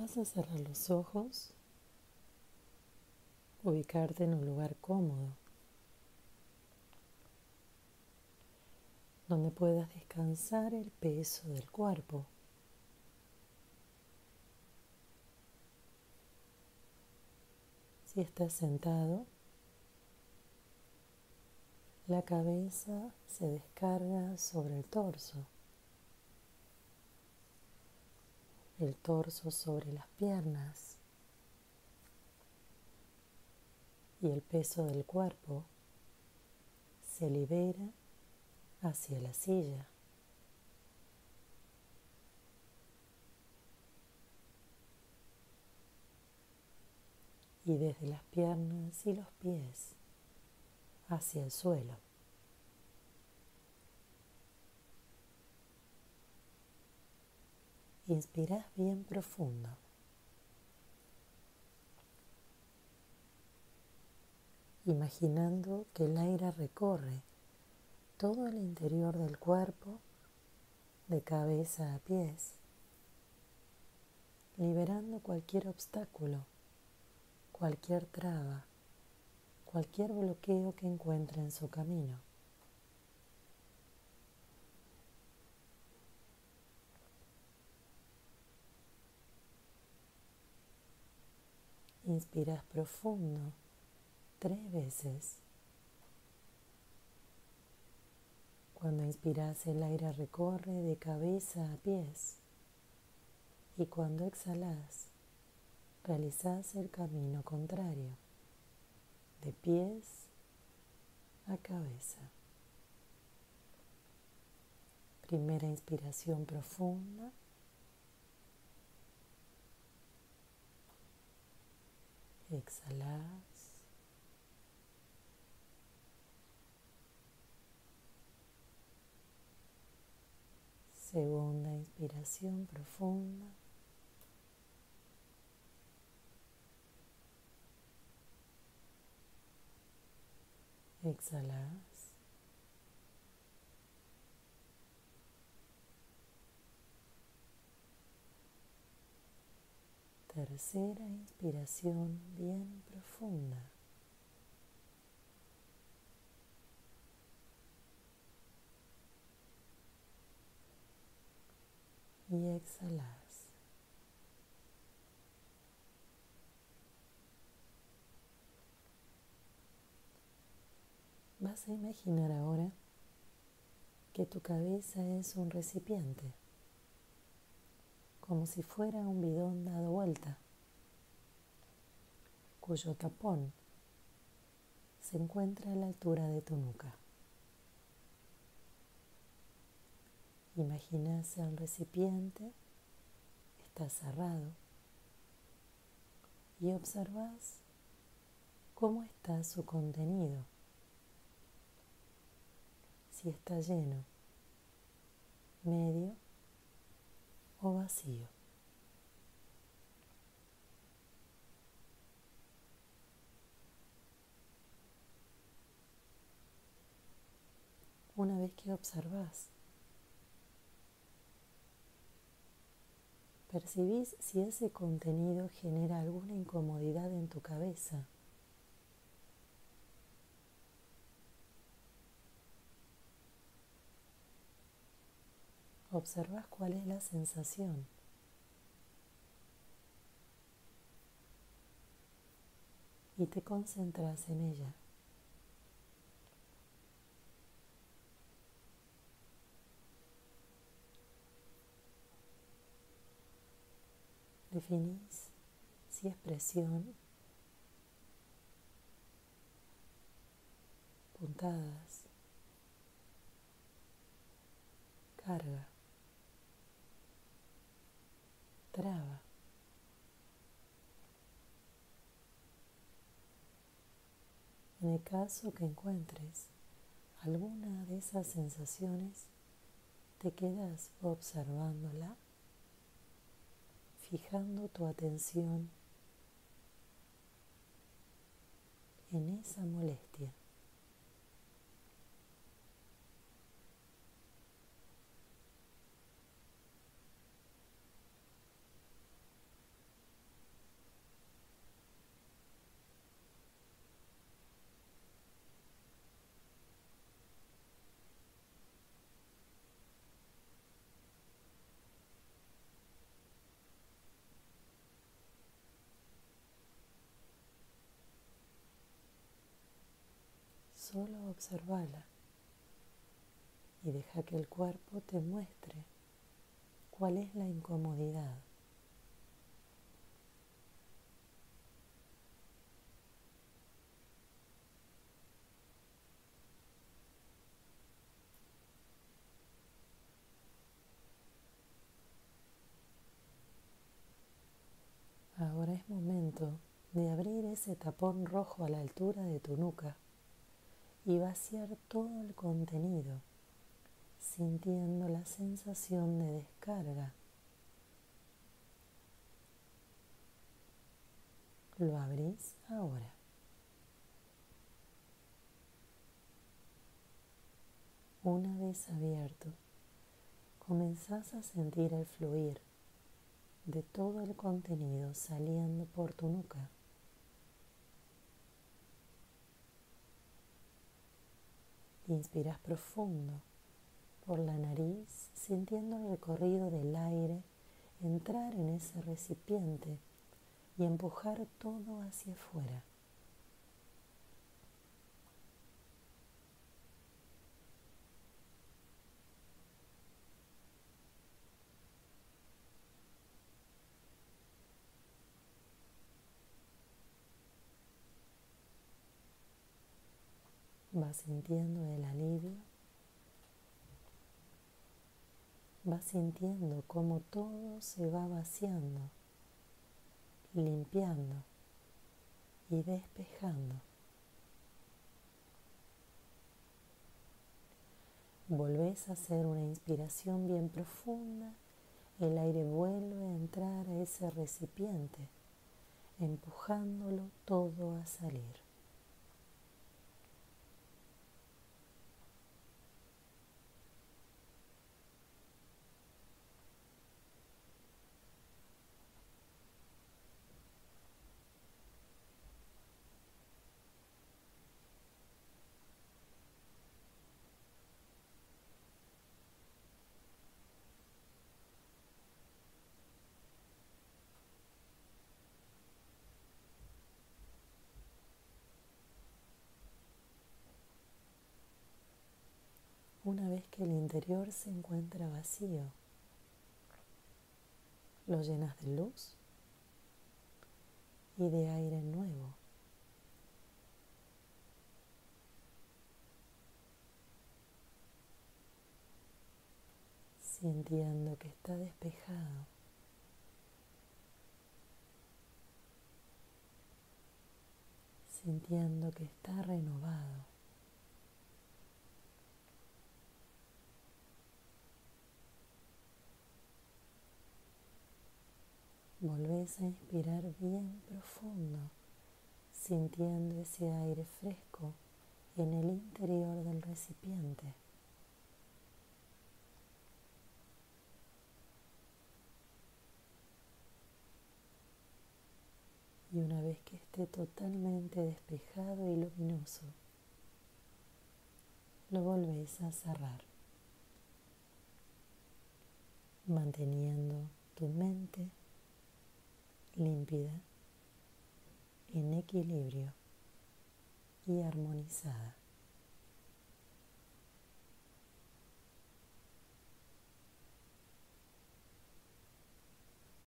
Vas a cerrar los ojos, ubicarte en un lugar cómodo, donde puedas descansar el peso del cuerpo. Si estás sentado, la cabeza se descarga sobre el torso. El torso sobre las piernas y el peso del cuerpo se libera hacia la silla. Y desde las piernas y los pies hacia el suelo. Inspiras bien profundo. Imaginando que el aire recorre todo el interior del cuerpo, de cabeza a pies, liberando cualquier obstáculo, cualquier traba, cualquier bloqueo que encuentre en su camino. Inspiras profundo tres veces. Cuando inspiras el aire recorre de cabeza a pies y cuando exhalas realizas el camino contrario de pies a cabeza. Primera inspiración profunda. Exhalas. Segunda inspiración profunda. Exhalas. Tercera inspiración bien profunda. Y exhalas. Vas a imaginar ahora que tu cabeza es un recipiente como si fuera un bidón dado vuelta, cuyo tapón se encuentra a la altura de tu nuca. Imaginas el recipiente, está cerrado y observas cómo está su contenido, si está lleno, medio Una vez que observas, percibís si ese contenido genera alguna incomodidad en tu cabeza. Observas cuál es la sensación. Y te concentras en ella. Definís si es presión, puntadas, carga. En el caso que encuentres alguna de esas sensaciones, te quedas observándola, fijando tu atención en esa molestia. Solo observala y deja que el cuerpo te muestre cuál es la incomodidad. Ahora es momento de abrir ese tapón rojo a la altura de tu nuca y vaciar todo el contenido, sintiendo la sensación de descarga. Lo abrís ahora. Una vez abierto, comenzás a sentir el fluir de todo el contenido saliendo por tu nuca. Inspiras profundo por la nariz, sintiendo el recorrido del aire entrar en ese recipiente y empujar todo hacia afuera. Vas sintiendo el alivio. Vas sintiendo cómo todo se va vaciando, limpiando y despejando. Volvés a hacer una inspiración bien profunda. El aire vuelve a entrar a ese recipiente, empujándolo todo a salir. Una vez que el interior se encuentra vacío. Lo llenas de luz y de aire nuevo. Sintiendo que está despejado. Sintiendo que está renovado. A inspirar bien profundo, sintiendo ese aire fresco en el interior del recipiente. Y una vez que esté totalmente despejado y luminoso, lo volvéis a cerrar, manteniendo tu mente límpida, en equilibrio y armonizada.